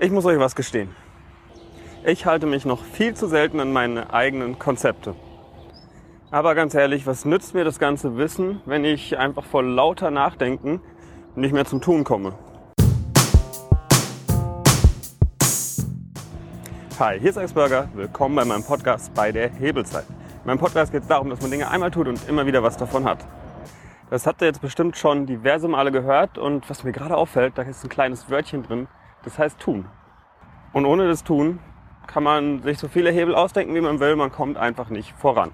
Ich muss euch was gestehen. Ich halte mich noch viel zu selten an meine eigenen Konzepte. Aber ganz ehrlich, was nützt mir das ganze Wissen, wenn ich einfach vor lauter Nachdenken nicht mehr zum Tun komme? Hi, hier ist Eisberger. Willkommen bei meinem Podcast bei der Hebelzeit. In meinem Podcast geht es darum, dass man Dinge einmal tut und immer wieder was davon hat. Das habt ihr jetzt bestimmt schon diverse Male gehört und was mir gerade auffällt, da ist ein kleines Wörtchen drin, das heißt tun. Und ohne das Tun kann man sich so viele Hebel ausdenken, wie man will, man kommt einfach nicht voran.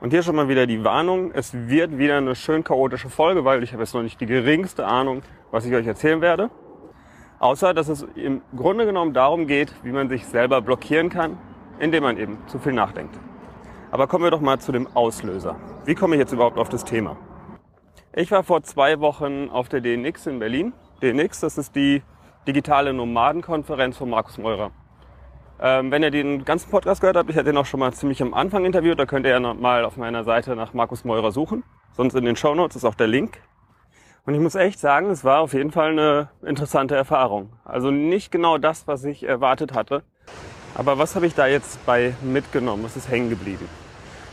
Und hier schon mal wieder die Warnung, es wird wieder eine schön chaotische Folge, weil ich habe jetzt noch nicht die geringste Ahnung, was ich euch erzählen werde. Außer, dass es im Grunde genommen darum geht, wie man sich selber blockieren kann, indem man eben zu viel nachdenkt. Aber kommen wir doch mal zu dem Auslöser. Wie komme ich jetzt überhaupt auf das Thema? Ich war vor zwei Wochen auf der DNX in Berlin. DNX, das ist die digitale Nomadenkonferenz von Markus Meurer. Ähm, wenn ihr den ganzen Podcast gehört habt, ich hatte den auch schon mal ziemlich am Anfang interviewt, da könnt ihr ja mal auf meiner Seite nach Markus Meurer suchen. Sonst in den Show Notes ist auch der Link. Und ich muss echt sagen, es war auf jeden Fall eine interessante Erfahrung. Also nicht genau das, was ich erwartet hatte. Aber was habe ich da jetzt bei mitgenommen? Was ist hängen geblieben?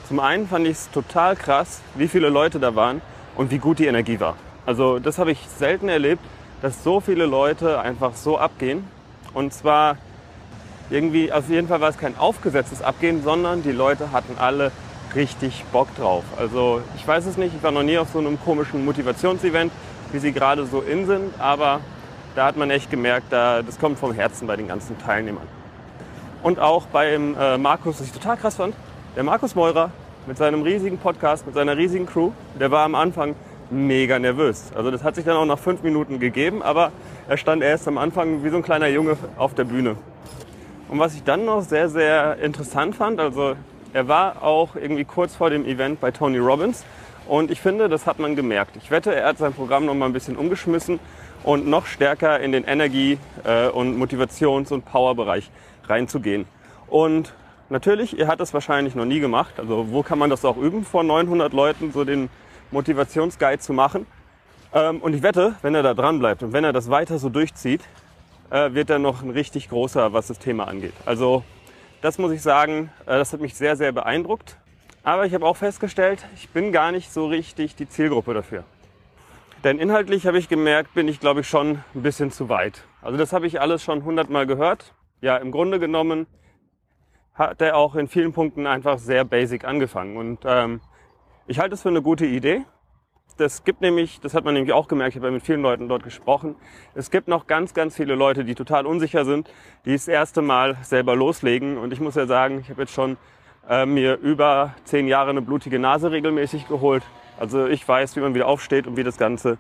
Zum einen fand ich es total krass, wie viele Leute da waren und wie gut die Energie war. Also das habe ich selten erlebt, dass so viele Leute einfach so abgehen. Und zwar irgendwie, auf jeden Fall war es kein aufgesetztes Abgehen, sondern die Leute hatten alle richtig Bock drauf. Also ich weiß es nicht, ich war noch nie auf so einem komischen Motivationsevent, wie sie gerade so in sind, aber da hat man echt gemerkt, da, das kommt vom Herzen bei den ganzen Teilnehmern. Und auch beim äh, Markus, was ich total krass fand, der Markus Meurer mit seinem riesigen Podcast, mit seiner riesigen Crew, der war am Anfang mega nervös. Also das hat sich dann auch nach fünf Minuten gegeben, aber er stand erst am Anfang wie so ein kleiner Junge auf der Bühne. Und was ich dann noch sehr, sehr interessant fand, also er war auch irgendwie kurz vor dem Event bei Tony Robbins und ich finde, das hat man gemerkt. Ich wette, er hat sein Programm noch mal ein bisschen umgeschmissen und noch stärker in den Energie- äh, und Motivations- und Powerbereich reinzugehen. Und Natürlich, ihr hat das wahrscheinlich noch nie gemacht. Also wo kann man das auch üben, vor 900 Leuten so den Motivationsguide zu machen? Ähm, und ich wette, wenn er da dran bleibt und wenn er das weiter so durchzieht, äh, wird er noch ein richtig großer, was das Thema angeht. Also das muss ich sagen, äh, das hat mich sehr, sehr beeindruckt. Aber ich habe auch festgestellt, ich bin gar nicht so richtig die Zielgruppe dafür. Denn inhaltlich habe ich gemerkt, bin ich, glaube ich, schon ein bisschen zu weit. Also das habe ich alles schon hundertmal gehört. Ja, im Grunde genommen hat er auch in vielen Punkten einfach sehr basic angefangen. Und ähm, ich halte es für eine gute Idee. Das gibt nämlich, das hat man nämlich auch gemerkt, ich habe ja mit vielen Leuten dort gesprochen. Es gibt noch ganz, ganz viele Leute, die total unsicher sind, die das erste Mal selber loslegen. Und ich muss ja sagen, ich habe jetzt schon äh, mir über zehn Jahre eine blutige Nase regelmäßig geholt. Also ich weiß, wie man wieder aufsteht und wie das Ganze.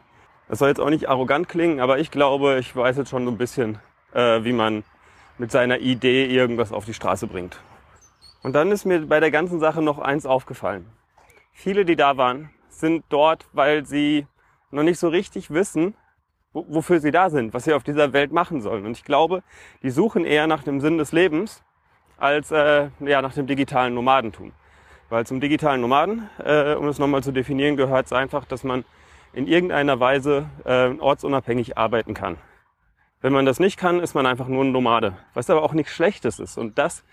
Das soll jetzt auch nicht arrogant klingen, aber ich glaube, ich weiß jetzt schon so ein bisschen, äh, wie man mit seiner Idee irgendwas auf die Straße bringt. Und dann ist mir bei der ganzen Sache noch eins aufgefallen. Viele, die da waren, sind dort, weil sie noch nicht so richtig wissen, wofür sie da sind, was sie auf dieser Welt machen sollen. Und ich glaube, die suchen eher nach dem Sinn des Lebens als äh, ja, nach dem digitalen Nomadentum. Weil zum digitalen Nomaden, äh, um es nochmal zu definieren, gehört es einfach, dass man in irgendeiner Weise äh, ortsunabhängig arbeiten kann. Wenn man das nicht kann, ist man einfach nur ein Nomade, was aber auch nichts Schlechtes ist. Und das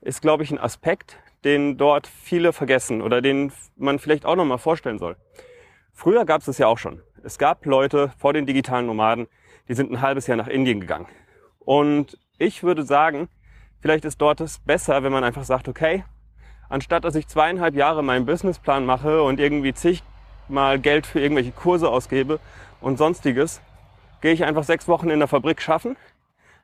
ist, glaube ich, ein Aspekt, den dort viele vergessen oder den man vielleicht auch nochmal vorstellen soll. Früher gab es es ja auch schon. Es gab Leute vor den digitalen Nomaden, die sind ein halbes Jahr nach Indien gegangen. Und ich würde sagen, vielleicht ist dort es besser, wenn man einfach sagt, okay, anstatt dass ich zweieinhalb Jahre meinen Businessplan mache und irgendwie zigmal Geld für irgendwelche Kurse ausgebe und sonstiges, gehe ich einfach sechs Wochen in der Fabrik schaffen,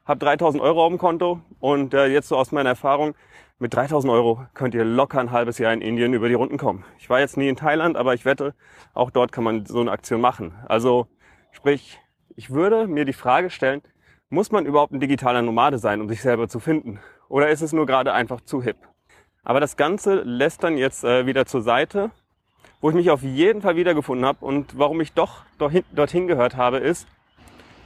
habe 3000 Euro auf dem Konto und äh, jetzt so aus meiner Erfahrung, mit 3000 Euro könnt ihr locker ein halbes Jahr in Indien über die Runden kommen. Ich war jetzt nie in Thailand, aber ich wette, auch dort kann man so eine Aktion machen. Also sprich, ich würde mir die Frage stellen, muss man überhaupt ein digitaler Nomade sein, um sich selber zu finden? Oder ist es nur gerade einfach zu hip? Aber das Ganze lässt dann jetzt äh, wieder zur Seite. Wo ich mich auf jeden Fall wiedergefunden habe und warum ich doch dorthin, dorthin gehört habe, ist,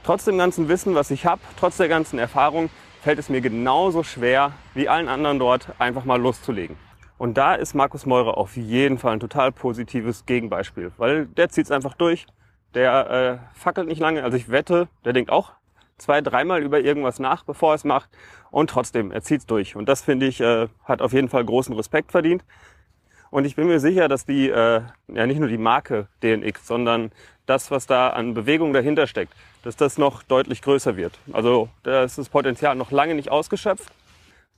Trotz dem ganzen Wissen, was ich habe, trotz der ganzen Erfahrung, fällt es mir genauso schwer wie allen anderen dort, einfach mal loszulegen. Und da ist Markus Meurer auf jeden Fall ein total positives Gegenbeispiel, weil der zieht es einfach durch. Der äh, fackelt nicht lange. Also ich wette, der denkt auch zwei, dreimal über irgendwas nach, bevor er es macht. Und trotzdem, er zieht's durch. Und das finde ich, äh, hat auf jeden Fall großen Respekt verdient. Und ich bin mir sicher, dass die, äh, ja nicht nur die Marke DNX, sondern das, was da an Bewegung dahinter steckt, dass das noch deutlich größer wird. Also da ist das Potenzial noch lange nicht ausgeschöpft.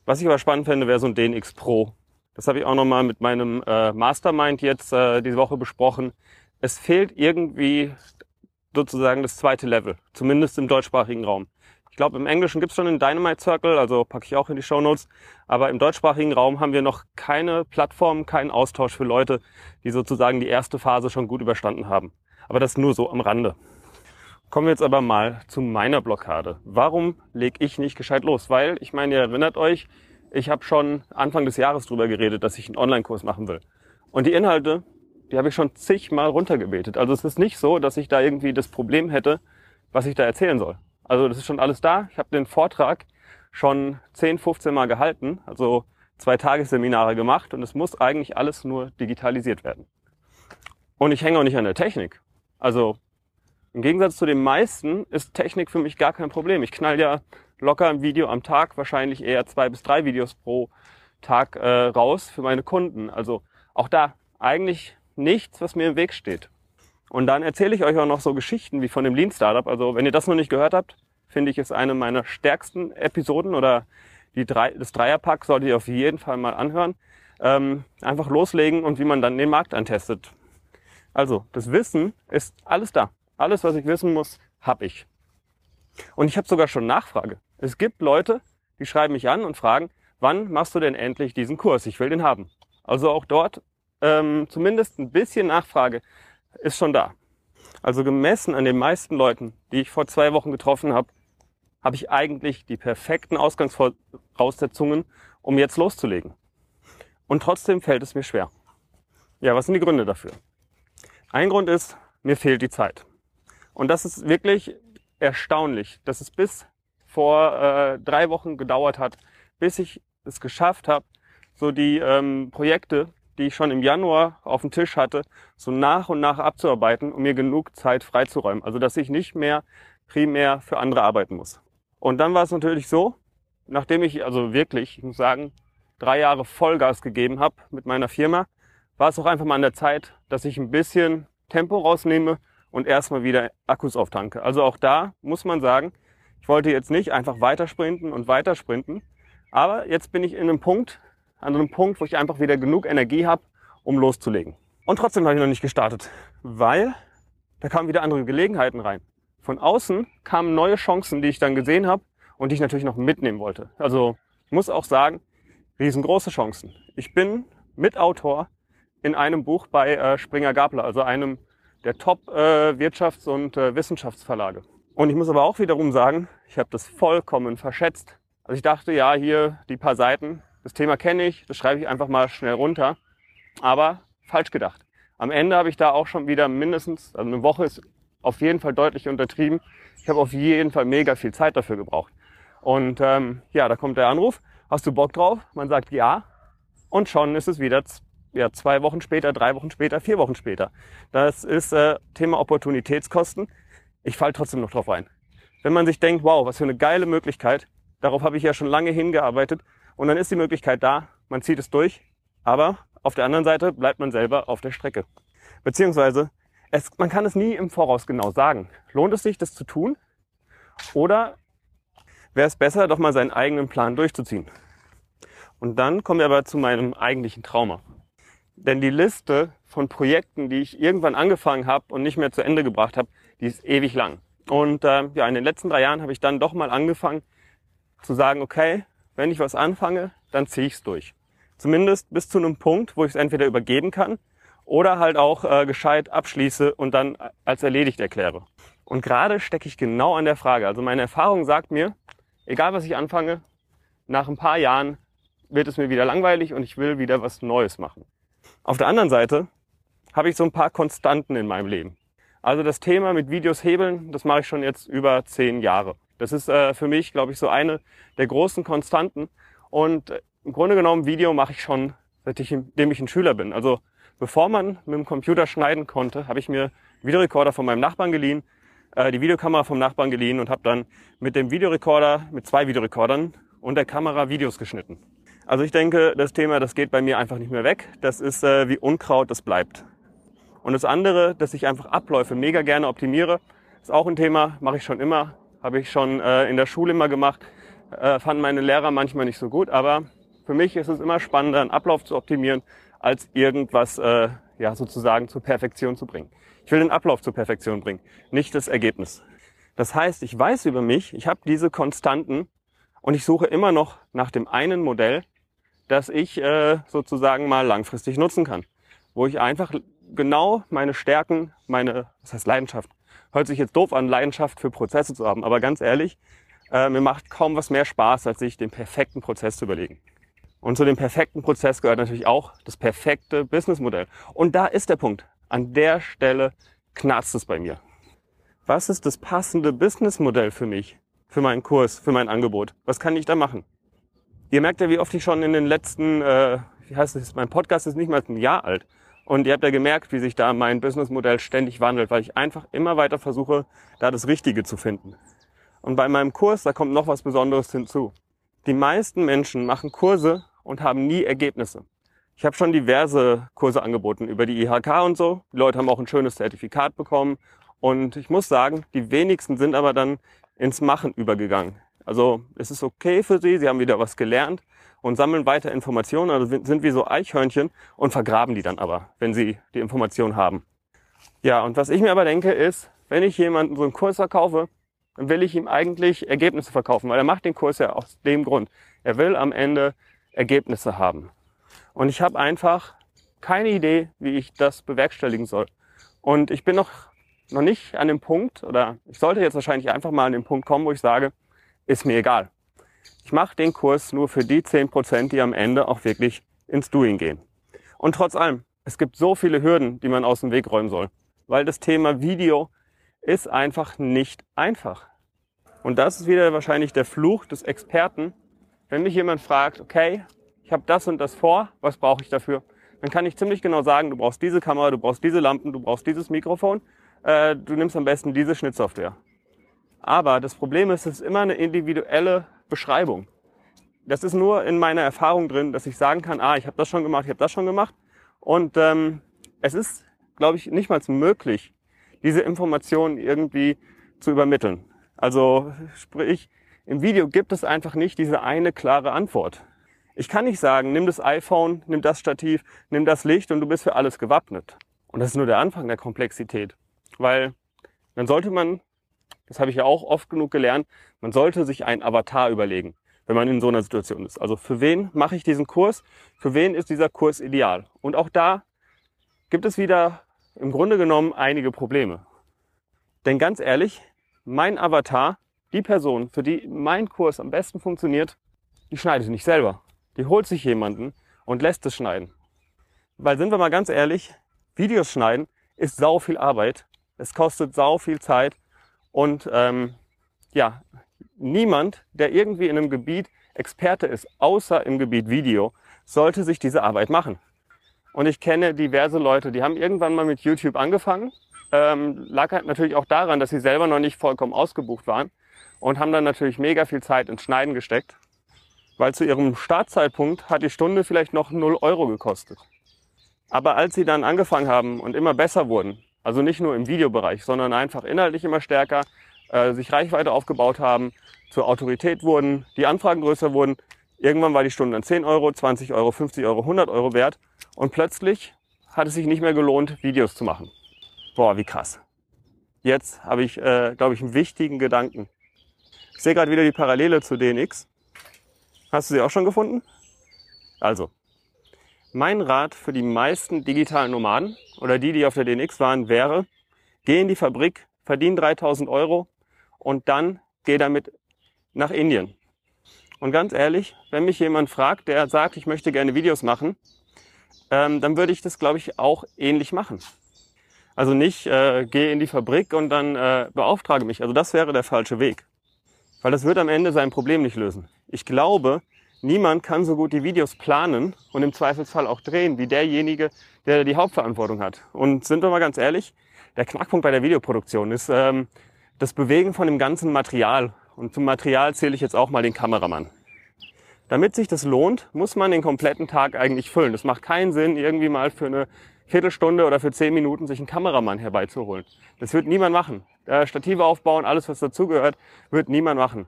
Was ich aber spannend fände, wäre so ein DNX Pro. Das habe ich auch nochmal mit meinem äh, Mastermind jetzt äh, diese Woche besprochen. Es fehlt irgendwie sozusagen das zweite Level, zumindest im deutschsprachigen Raum. Ich glaube, im Englischen gibt's schon einen Dynamite Circle, also packe ich auch in die Show Notes. Aber im deutschsprachigen Raum haben wir noch keine Plattform, keinen Austausch für Leute, die sozusagen die erste Phase schon gut überstanden haben. Aber das nur so am Rande. Kommen wir jetzt aber mal zu meiner Blockade. Warum lege ich nicht gescheit los? Weil, ich meine, ihr erinnert euch, ich habe schon Anfang des Jahres drüber geredet, dass ich einen Online-Kurs machen will. Und die Inhalte, die habe ich schon zigmal runtergebetet. Also es ist nicht so, dass ich da irgendwie das Problem hätte, was ich da erzählen soll. Also das ist schon alles da. Ich habe den Vortrag schon 10, 15 Mal gehalten, also zwei Tagesseminare gemacht und es muss eigentlich alles nur digitalisiert werden. Und ich hänge auch nicht an der Technik. Also im Gegensatz zu den meisten ist Technik für mich gar kein Problem. Ich knall ja locker ein Video am Tag, wahrscheinlich eher zwei bis drei Videos pro Tag äh, raus für meine Kunden. Also auch da eigentlich nichts, was mir im Weg steht. Und dann erzähle ich euch auch noch so Geschichten wie von dem Lean Startup. Also wenn ihr das noch nicht gehört habt, finde ich, ist eine meiner stärksten Episoden oder die drei, das Dreierpack solltet ihr auf jeden Fall mal anhören. Ähm, einfach loslegen und wie man dann den Markt antestet. Also, das Wissen ist alles da. Alles, was ich wissen muss, habe ich. Und ich habe sogar schon Nachfrage. Es gibt Leute, die schreiben mich an und fragen, wann machst du denn endlich diesen Kurs? Ich will den haben. Also auch dort ähm, zumindest ein bisschen Nachfrage ist schon da. Also gemessen an den meisten Leuten, die ich vor zwei Wochen getroffen habe, habe ich eigentlich die perfekten Ausgangsvoraussetzungen, um jetzt loszulegen. Und trotzdem fällt es mir schwer. Ja, was sind die Gründe dafür? Ein Grund ist, mir fehlt die Zeit. Und das ist wirklich erstaunlich, dass es bis vor äh, drei Wochen gedauert hat, bis ich es geschafft habe, so die ähm, Projekte, die ich schon im Januar auf dem Tisch hatte, so nach und nach abzuarbeiten, um mir genug Zeit freizuräumen. Also dass ich nicht mehr primär für andere arbeiten muss. Und dann war es natürlich so, nachdem ich also wirklich, ich muss sagen, drei Jahre Vollgas gegeben habe mit meiner Firma, war es auch einfach mal an der Zeit, dass ich ein bisschen Tempo rausnehme und erstmal wieder Akkus auftanke. Also auch da muss man sagen, ich wollte jetzt nicht einfach weitersprinten und weitersprinten, aber jetzt bin ich in einem Punkt, an einem Punkt, wo ich einfach wieder genug Energie habe, um loszulegen. Und trotzdem habe ich noch nicht gestartet, weil da kamen wieder andere Gelegenheiten rein. Von außen kamen neue Chancen, die ich dann gesehen habe und die ich natürlich noch mitnehmen wollte. Also ich muss auch sagen, riesengroße Chancen. Ich bin Mitautor in einem Buch bei äh, Springer Gabler, also einem der Top-Wirtschafts- äh, und äh, Wissenschaftsverlage. Und ich muss aber auch wiederum sagen, ich habe das vollkommen verschätzt. Also ich dachte, ja, hier die paar Seiten, das Thema kenne ich, das schreibe ich einfach mal schnell runter. Aber falsch gedacht. Am Ende habe ich da auch schon wieder mindestens, also eine Woche ist auf jeden Fall deutlich untertrieben. Ich habe auf jeden Fall mega viel Zeit dafür gebraucht. Und ähm, ja, da kommt der Anruf. Hast du Bock drauf? Man sagt ja. Und schon ist es wieder ja, zwei Wochen später, drei Wochen später, vier Wochen später. Das ist äh, Thema Opportunitätskosten. Ich falle trotzdem noch drauf ein. Wenn man sich denkt, wow, was für eine geile Möglichkeit, darauf habe ich ja schon lange hingearbeitet und dann ist die Möglichkeit da, man zieht es durch, aber auf der anderen Seite bleibt man selber auf der Strecke. Beziehungsweise, es, man kann es nie im Voraus genau sagen. Lohnt es sich, das zu tun? Oder wäre es besser, doch mal seinen eigenen Plan durchzuziehen? Und dann kommen wir aber zu meinem eigentlichen Trauma. Denn die Liste von Projekten, die ich irgendwann angefangen habe und nicht mehr zu Ende gebracht habe, die ist ewig lang. Und äh, ja, in den letzten drei Jahren habe ich dann doch mal angefangen zu sagen, okay, wenn ich was anfange, dann ziehe ich es durch. Zumindest bis zu einem Punkt, wo ich es entweder übergeben kann oder halt auch äh, gescheit abschließe und dann als erledigt erkläre. Und gerade stecke ich genau an der Frage. Also meine Erfahrung sagt mir, egal was ich anfange, nach ein paar Jahren wird es mir wieder langweilig und ich will wieder was Neues machen. Auf der anderen Seite habe ich so ein paar Konstanten in meinem Leben. Also das Thema mit Videos hebeln, das mache ich schon jetzt über zehn Jahre. Das ist äh, für mich, glaube ich, so eine der großen Konstanten. Und äh, im Grunde genommen Video mache ich schon, seitdem ich ein Schüler bin. Also bevor man mit dem Computer schneiden konnte, habe ich mir Videorekorder von meinem Nachbarn geliehen, äh, die Videokamera vom Nachbarn geliehen und habe dann mit dem Videorekorder, mit zwei Videorekordern und der Kamera Videos geschnitten. Also ich denke, das Thema, das geht bei mir einfach nicht mehr weg. Das ist äh, wie Unkraut, das bleibt. Und das andere, dass ich einfach Abläufe mega gerne optimiere, ist auch ein Thema, mache ich schon immer, habe ich schon äh, in der Schule immer gemacht, äh, fanden meine Lehrer manchmal nicht so gut, aber für mich ist es immer spannender, einen Ablauf zu optimieren, als irgendwas äh, ja sozusagen zur Perfektion zu bringen. Ich will den Ablauf zur Perfektion bringen, nicht das Ergebnis. Das heißt, ich weiß über mich, ich habe diese Konstanten und ich suche immer noch nach dem einen Modell, das ich äh, sozusagen mal langfristig nutzen kann, wo ich einfach genau meine Stärken, meine, was heißt Leidenschaft, hört sich jetzt doof an, Leidenschaft für Prozesse zu haben, aber ganz ehrlich, äh, mir macht kaum was mehr Spaß, als sich den perfekten Prozess zu überlegen. Und zu dem perfekten Prozess gehört natürlich auch das perfekte Businessmodell. Und da ist der Punkt. An der Stelle knarzt es bei mir. Was ist das passende Businessmodell für mich, für meinen Kurs, für mein Angebot? Was kann ich da machen? Ihr merkt ja, wie oft ich schon in den letzten, äh, wie heißt es, mein Podcast ist nicht mal ein Jahr alt. Und ihr habt ja gemerkt, wie sich da mein Businessmodell ständig wandelt, weil ich einfach immer weiter versuche, da das Richtige zu finden. Und bei meinem Kurs, da kommt noch was Besonderes hinzu. Die meisten Menschen machen Kurse und haben nie Ergebnisse. Ich habe schon diverse Kurse angeboten über die IHK und so. Die Leute haben auch ein schönes Zertifikat bekommen. Und ich muss sagen, die wenigsten sind aber dann ins Machen übergegangen. Also es ist okay für sie, sie haben wieder was gelernt, und sammeln weiter Informationen, also sind wie so Eichhörnchen und vergraben die dann aber, wenn sie die Information haben. Ja, und was ich mir aber denke ist, wenn ich jemanden so einen Kurs verkaufe, dann will ich ihm eigentlich Ergebnisse verkaufen, weil er macht den Kurs ja aus dem Grund. Er will am Ende Ergebnisse haben. Und ich habe einfach keine Idee, wie ich das bewerkstelligen soll. Und ich bin noch, noch nicht an dem Punkt, oder ich sollte jetzt wahrscheinlich einfach mal an den Punkt kommen, wo ich sage, ist mir egal. Ich mache den Kurs nur für die 10%, die am Ende auch wirklich ins Doing gehen. Und trotz allem, es gibt so viele Hürden, die man aus dem Weg räumen soll, weil das Thema Video ist einfach nicht einfach. Und das ist wieder wahrscheinlich der Fluch des Experten. Wenn mich jemand fragt, okay, ich habe das und das vor, was brauche ich dafür? Dann kann ich ziemlich genau sagen, du brauchst diese Kamera, du brauchst diese Lampen, du brauchst dieses Mikrofon, äh, du nimmst am besten diese Schnittsoftware. Aber das Problem ist, es ist immer eine individuelle Beschreibung. Das ist nur in meiner Erfahrung drin, dass ich sagen kann, ah, ich habe das schon gemacht, ich habe das schon gemacht. Und ähm, es ist, glaube ich, nicht mal möglich, diese Informationen irgendwie zu übermitteln. Also sprich, im Video gibt es einfach nicht diese eine klare Antwort. Ich kann nicht sagen, nimm das iPhone, nimm das Stativ, nimm das Licht und du bist für alles gewappnet. Und das ist nur der Anfang der Komplexität. Weil dann sollte man das habe ich ja auch oft genug gelernt, man sollte sich einen Avatar überlegen, wenn man in so einer Situation ist. Also für wen mache ich diesen Kurs? Für wen ist dieser Kurs ideal? Und auch da gibt es wieder im Grunde genommen einige Probleme. Denn ganz ehrlich, mein Avatar, die Person, für die mein Kurs am besten funktioniert, die schneidet nicht selber. Die holt sich jemanden und lässt es schneiden. Weil sind wir mal ganz ehrlich, Videos schneiden ist sau viel Arbeit. Es kostet sau viel Zeit und ähm, ja, niemand, der irgendwie in einem Gebiet Experte ist, außer im Gebiet Video, sollte sich diese Arbeit machen. Und ich kenne diverse Leute, die haben irgendwann mal mit YouTube angefangen. Ähm, lag halt natürlich auch daran, dass sie selber noch nicht vollkommen ausgebucht waren und haben dann natürlich mega viel Zeit ins Schneiden gesteckt, weil zu ihrem Startzeitpunkt hat die Stunde vielleicht noch 0 Euro gekostet. Aber als sie dann angefangen haben und immer besser wurden, also nicht nur im Videobereich, sondern einfach inhaltlich immer stärker, äh, sich Reichweite aufgebaut haben, zur Autorität wurden, die Anfragen größer wurden. Irgendwann war die Stunde dann 10 Euro, 20 Euro, 50 Euro, 100 Euro wert. Und plötzlich hat es sich nicht mehr gelohnt, Videos zu machen. Boah, wie krass. Jetzt habe ich, äh, glaube ich, einen wichtigen Gedanken. Ich sehe gerade wieder die Parallele zu DNX. Hast du sie auch schon gefunden? Also, mein Rat für die meisten digitalen Nomaden oder die, die auf der DNX waren, wäre, geh in die Fabrik, verdien 3000 Euro und dann geh damit nach Indien. Und ganz ehrlich, wenn mich jemand fragt, der sagt, ich möchte gerne Videos machen, ähm, dann würde ich das, glaube ich, auch ähnlich machen. Also nicht äh, gehe in die Fabrik und dann äh, beauftrage mich. Also das wäre der falsche Weg. Weil das wird am Ende sein Problem nicht lösen. Ich glaube, niemand kann so gut die Videos planen und im Zweifelsfall auch drehen, wie derjenige, der die Hauptverantwortung hat. Und sind wir mal ganz ehrlich, der Knackpunkt bei der Videoproduktion ist, ähm, das Bewegen von dem ganzen Material. Und zum Material zähle ich jetzt auch mal den Kameramann. Damit sich das lohnt, muss man den kompletten Tag eigentlich füllen. Das macht keinen Sinn, irgendwie mal für eine Viertelstunde oder für zehn Minuten sich einen Kameramann herbeizuholen. Das wird niemand machen. Äh, Stative aufbauen, alles was dazugehört, wird niemand machen.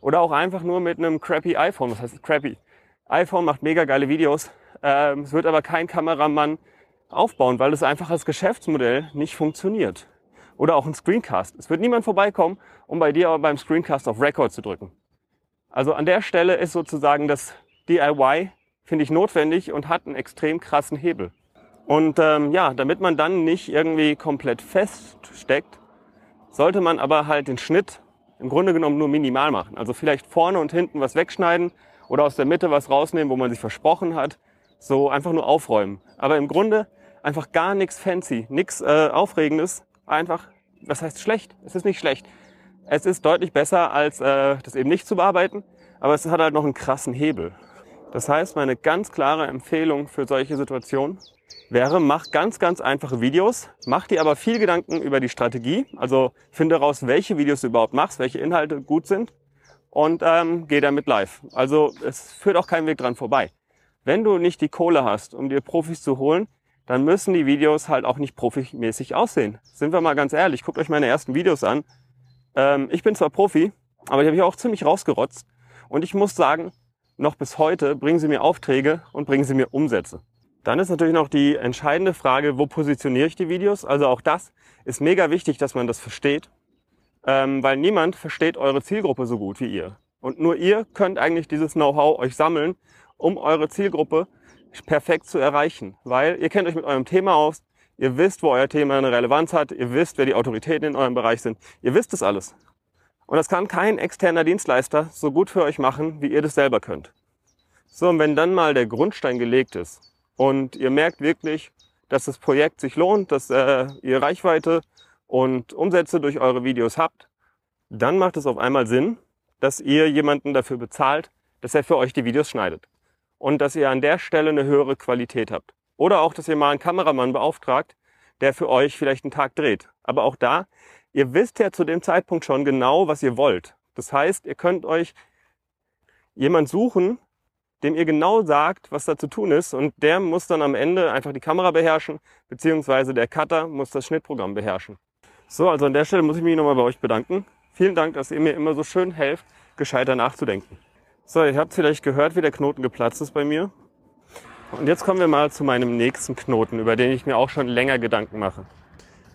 Oder auch einfach nur mit einem crappy iPhone. Was heißt crappy? iPhone macht mega geile Videos. Ähm, es wird aber kein Kameramann aufbauen, weil es einfach als Geschäftsmodell nicht funktioniert. Oder auch ein Screencast. Es wird niemand vorbeikommen, um bei dir aber beim Screencast auf Record zu drücken. Also an der Stelle ist sozusagen das DIY, finde ich, notwendig und hat einen extrem krassen Hebel. Und ähm, ja, damit man dann nicht irgendwie komplett feststeckt, sollte man aber halt den Schnitt im Grunde genommen nur minimal machen. Also vielleicht vorne und hinten was wegschneiden oder aus der Mitte was rausnehmen, wo man sich versprochen hat. So einfach nur aufräumen. Aber im Grunde einfach gar nichts fancy, nichts äh, Aufregendes. Einfach, was heißt schlecht? Es ist nicht schlecht. Es ist deutlich besser, als äh, das eben nicht zu bearbeiten, aber es hat halt noch einen krassen Hebel. Das heißt, meine ganz klare Empfehlung für solche Situationen wäre, mach ganz, ganz einfache Videos, mach dir aber viel Gedanken über die Strategie, also finde raus, welche Videos du überhaupt machst, welche Inhalte gut sind und ähm, geh damit live. Also es führt auch kein Weg dran vorbei. Wenn du nicht die Kohle hast, um dir Profis zu holen, dann müssen die Videos halt auch nicht profimäßig aussehen. Sind wir mal ganz ehrlich, guckt euch meine ersten Videos an. Ähm, ich bin zwar Profi, aber die habe ich auch ziemlich rausgerotzt. Und ich muss sagen, noch bis heute bringen sie mir Aufträge und bringen sie mir Umsätze. Dann ist natürlich noch die entscheidende Frage, wo positioniere ich die Videos? Also auch das ist mega wichtig, dass man das versteht, ähm, weil niemand versteht eure Zielgruppe so gut wie ihr. Und nur ihr könnt eigentlich dieses Know-how euch sammeln, um eure Zielgruppe perfekt zu erreichen. Weil ihr kennt euch mit eurem Thema aus, ihr wisst, wo euer Thema eine Relevanz hat, ihr wisst, wer die Autoritäten in eurem Bereich sind. Ihr wisst es alles. Und das kann kein externer Dienstleister so gut für euch machen, wie ihr das selber könnt. So, und wenn dann mal der Grundstein gelegt ist, und ihr merkt wirklich, dass das Projekt sich lohnt, dass äh, ihr Reichweite und Umsätze durch eure Videos habt, dann macht es auf einmal Sinn, dass ihr jemanden dafür bezahlt, dass er für euch die Videos schneidet. Und dass ihr an der Stelle eine höhere Qualität habt. Oder auch, dass ihr mal einen Kameramann beauftragt, der für euch vielleicht einen Tag dreht. Aber auch da, ihr wisst ja zu dem Zeitpunkt schon genau, was ihr wollt. Das heißt, ihr könnt euch jemand suchen, dem ihr genau sagt, was da zu tun ist. Und der muss dann am Ende einfach die Kamera beherrschen, beziehungsweise der Cutter muss das Schnittprogramm beherrschen. So, also an der Stelle muss ich mich nochmal bei euch bedanken. Vielen Dank, dass ihr mir immer so schön helft, gescheiter nachzudenken. So, ihr habt vielleicht gehört, wie der Knoten geplatzt ist bei mir. Und jetzt kommen wir mal zu meinem nächsten Knoten, über den ich mir auch schon länger Gedanken mache.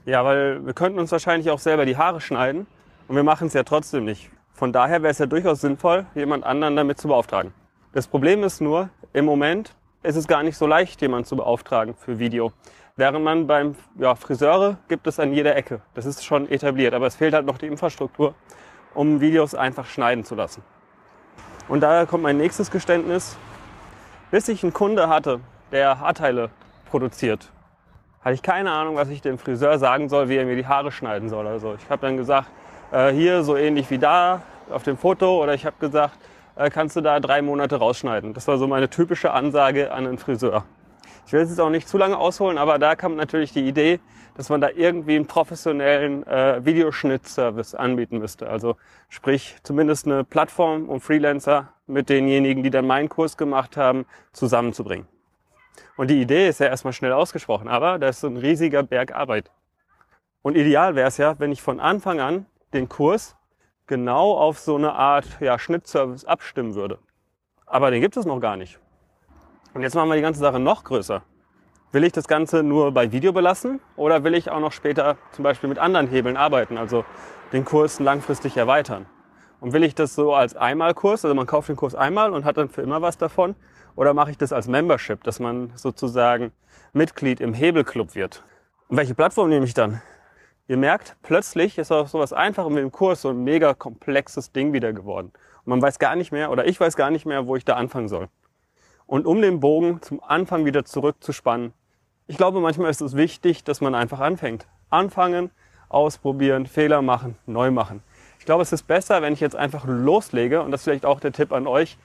Ja, weil wir könnten uns wahrscheinlich auch selber die Haare schneiden und wir machen es ja trotzdem nicht. Von daher wäre es ja durchaus sinnvoll, jemand anderen damit zu beauftragen. Das Problem ist nur, im Moment ist es gar nicht so leicht, jemanden zu beauftragen für Video. Während man beim ja, Friseure gibt es an jeder Ecke. Das ist schon etabliert, aber es fehlt halt noch die Infrastruktur, um Videos einfach schneiden zu lassen. Und daher kommt mein nächstes Geständnis. Bis ich einen Kunde hatte, der Haarteile produziert, hatte ich keine Ahnung, was ich dem Friseur sagen soll, wie er mir die Haare schneiden soll. Also ich habe dann gesagt, äh, hier so ähnlich wie da auf dem Foto oder ich habe gesagt, kannst du da drei Monate rausschneiden. Das war so meine typische Ansage an einen Friseur. Ich will jetzt auch nicht zu lange ausholen, aber da kam natürlich die Idee, dass man da irgendwie einen professionellen äh, Videoschnittservice anbieten müsste. Also sprich zumindest eine Plattform, um Freelancer mit denjenigen, die dann meinen Kurs gemacht haben, zusammenzubringen. Und die Idee ist ja erstmal schnell ausgesprochen, aber da ist so ein riesiger Berg Arbeit. Und ideal wäre es ja, wenn ich von Anfang an den Kurs genau auf so eine Art ja, Schnittservice abstimmen würde. Aber den gibt es noch gar nicht. Und jetzt machen wir die ganze Sache noch größer. Will ich das Ganze nur bei Video belassen oder will ich auch noch später zum Beispiel mit anderen Hebeln arbeiten, also den Kurs langfristig erweitern? Und will ich das so als Einmalkurs, also man kauft den Kurs einmal und hat dann für immer was davon? Oder mache ich das als Membership, dass man sozusagen Mitglied im Hebelclub wird? Und welche Plattform nehme ich dann? Ihr merkt, plötzlich ist auch sowas Einfaches mit dem Kurs so ein mega komplexes Ding wieder geworden. Und man weiß gar nicht mehr, oder ich weiß gar nicht mehr, wo ich da anfangen soll. Und um den Bogen zum Anfang wieder zurückzuspannen, ich glaube, manchmal ist es wichtig, dass man einfach anfängt. Anfangen, ausprobieren, Fehler machen, neu machen. Ich glaube, es ist besser, wenn ich jetzt einfach loslege, und das ist vielleicht auch der Tipp an euch,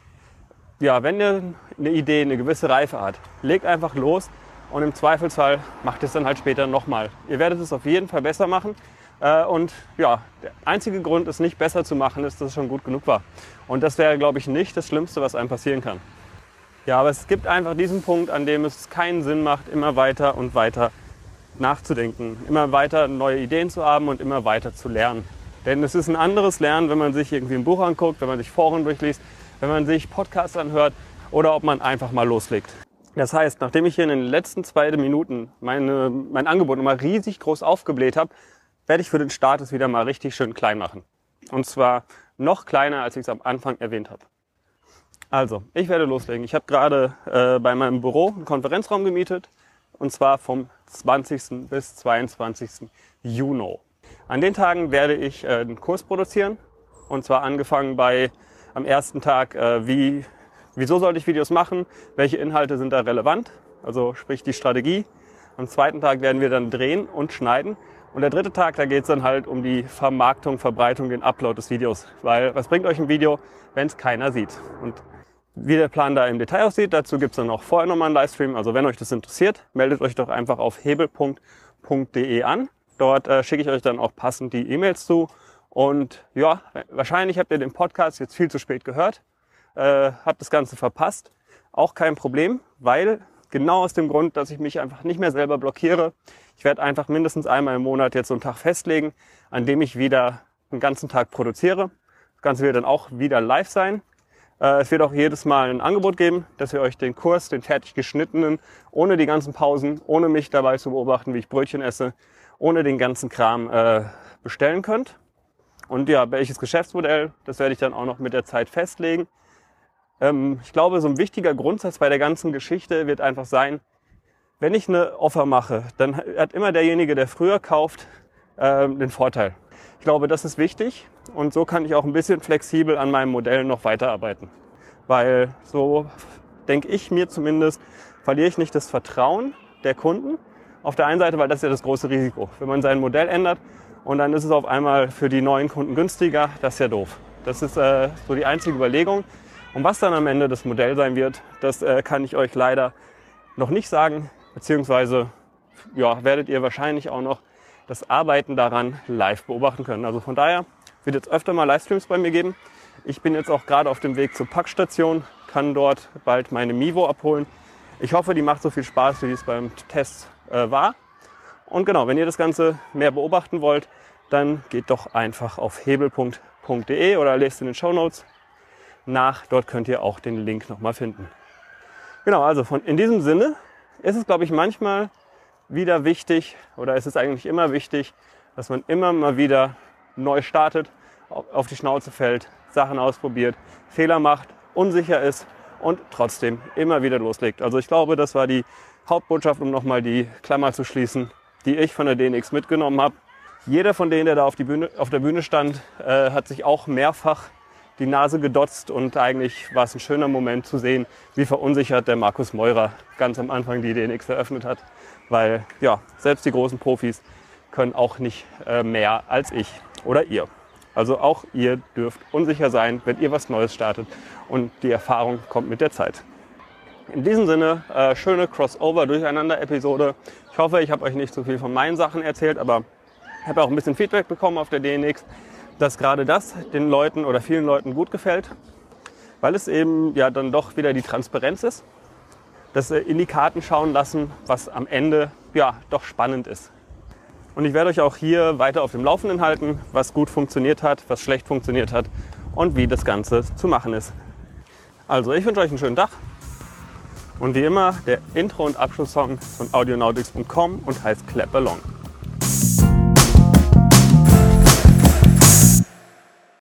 ja, wenn ihr eine Idee, eine gewisse Reife hat, legt einfach los und im Zweifelsfall macht es dann halt später nochmal. Ihr werdet es auf jeden Fall besser machen, Äh, und ja, der einzige Grund, es nicht besser zu machen, ist, dass es schon gut genug war. Und das wäre, glaube ich, nicht das Schlimmste, was einem passieren kann. Ja, aber es gibt einfach diesen Punkt, an dem es keinen Sinn macht, immer weiter und weiter nachzudenken, immer weiter neue Ideen zu haben und immer weiter zu lernen. Denn es ist ein anderes Lernen, wenn man sich irgendwie ein Buch anguckt, wenn man sich Foren durchliest, wenn man sich Podcasts anhört oder ob man einfach mal loslegt. Das heißt, nachdem ich hier in den letzten zwei Minuten meine, mein Angebot nochmal riesig groß aufgebläht habe, werde ich für den Start es wieder mal richtig schön klein machen. Und zwar noch kleiner, als ich es am Anfang erwähnt habe. Also, ich werde loslegen. Ich habe gerade äh, bei meinem Büro einen Konferenzraum gemietet. Und zwar vom 20. bis 22. Juni. An den Tagen werde ich äh, einen Kurs produzieren. Und zwar angefangen bei am ersten Tag, äh, wie, wieso sollte ich Videos machen, welche Inhalte sind da relevant, also sprich die Strategie. Am zweiten Tag werden wir dann drehen und schneiden. Und der dritte Tag, da geht es dann halt um die Vermarktung, Verbreitung, den Upload des Videos. Weil was bringt euch ein Video, wenn es keiner sieht? Und wie der Plan da im Detail aussieht, dazu gibt es dann auch vorher nochmal einen Livestream. Also wenn euch das interessiert, meldet euch doch einfach auf hebel.de an. Dort äh, schicke ich euch dann auch passend die E-Mails zu. Und ja, wahrscheinlich habt ihr den Podcast jetzt viel zu spät gehört, äh, habt das Ganze verpasst. Auch kein Problem, weil genau aus dem Grund, dass ich mich einfach nicht mehr selber blockiere. Ich werde einfach mindestens einmal im Monat jetzt so einen Tag festlegen, an dem ich wieder einen ganzen Tag produziere. Das Ganze wird dann auch wieder live sein. Äh, es wird auch jedes Mal ein Angebot geben, dass ihr euch den Kurs, den fertig geschnittenen, ohne die ganzen Pausen, ohne mich dabei zu beobachten, wie ich Brötchen esse, ohne den ganzen Kram äh, bestellen könnt. Und ja, welches Geschäftsmodell, das werde ich dann auch noch mit der Zeit festlegen. Ähm, ich glaube, so ein wichtiger Grundsatz bei der ganzen Geschichte wird einfach sein, wenn ich eine Offer mache, dann hat immer derjenige, der früher kauft, äh, den Vorteil. Ich glaube, das ist wichtig und so kann ich auch ein bisschen flexibel an meinem Modell noch weiterarbeiten. Weil so denke ich mir zumindest, verliere ich nicht das Vertrauen der Kunden. Auf der einen Seite, weil das ist ja das große Risiko. Wenn man sein Modell ändert, und dann ist es auf einmal für die neuen Kunden günstiger. Das ist ja doof. Das ist äh, so die einzige Überlegung. Und was dann am Ende das Modell sein wird, das äh, kann ich euch leider noch nicht sagen, beziehungsweise ja, werdet ihr wahrscheinlich auch noch das Arbeiten daran live beobachten können. Also von daher wird jetzt öfter mal Livestreams bei mir geben. Ich bin jetzt auch gerade auf dem Weg zur Packstation, kann dort bald meine Mivo abholen. Ich hoffe, die macht so viel Spaß, wie es beim Test äh, war. Und genau, wenn ihr das Ganze mehr beobachten wollt, dann geht doch einfach auf hebel.de oder lest in den Show Notes nach. Dort könnt ihr auch den Link nochmal finden. Genau, also von, in diesem Sinne ist es, glaube ich, manchmal wieder wichtig oder ist es eigentlich immer wichtig, dass man immer mal wieder neu startet, auf die Schnauze fällt, Sachen ausprobiert, Fehler macht, unsicher ist und trotzdem immer wieder loslegt. Also ich glaube, das war die Hauptbotschaft, um nochmal die Klammer zu schließen, die ich von der DNX mitgenommen habe. Jeder von denen, der da auf, Bühne, auf der Bühne stand, äh, hat sich auch mehrfach die Nase gedotzt und eigentlich war es ein schöner Moment zu sehen, wie verunsichert der Markus Meurer ganz am Anfang die DNX eröffnet hat, weil ja, selbst die großen Profis können auch nicht äh, mehr als ich oder ihr. Also auch ihr dürft unsicher sein, wenn ihr was Neues startet und die Erfahrung kommt mit der Zeit. In diesem Sinne, äh, schöne Crossover-Durcheinander-Episode. Ich hoffe, ich habe euch nicht zu viel von meinen Sachen erzählt, aber ich habe auch ein bisschen Feedback bekommen auf der DNX, dass gerade das den Leuten oder vielen Leuten gut gefällt, weil es eben ja dann doch wieder die Transparenz ist, dass in die Karten schauen lassen, was am Ende ja doch spannend ist. Und ich werde euch auch hier weiter auf dem Laufenden halten, was gut funktioniert hat, was schlecht funktioniert hat und wie das Ganze zu machen ist. Also ich wünsche euch einen schönen Tag. Und wie immer der Intro- und Abschlusssong von audionautics.com und heißt Clap Along.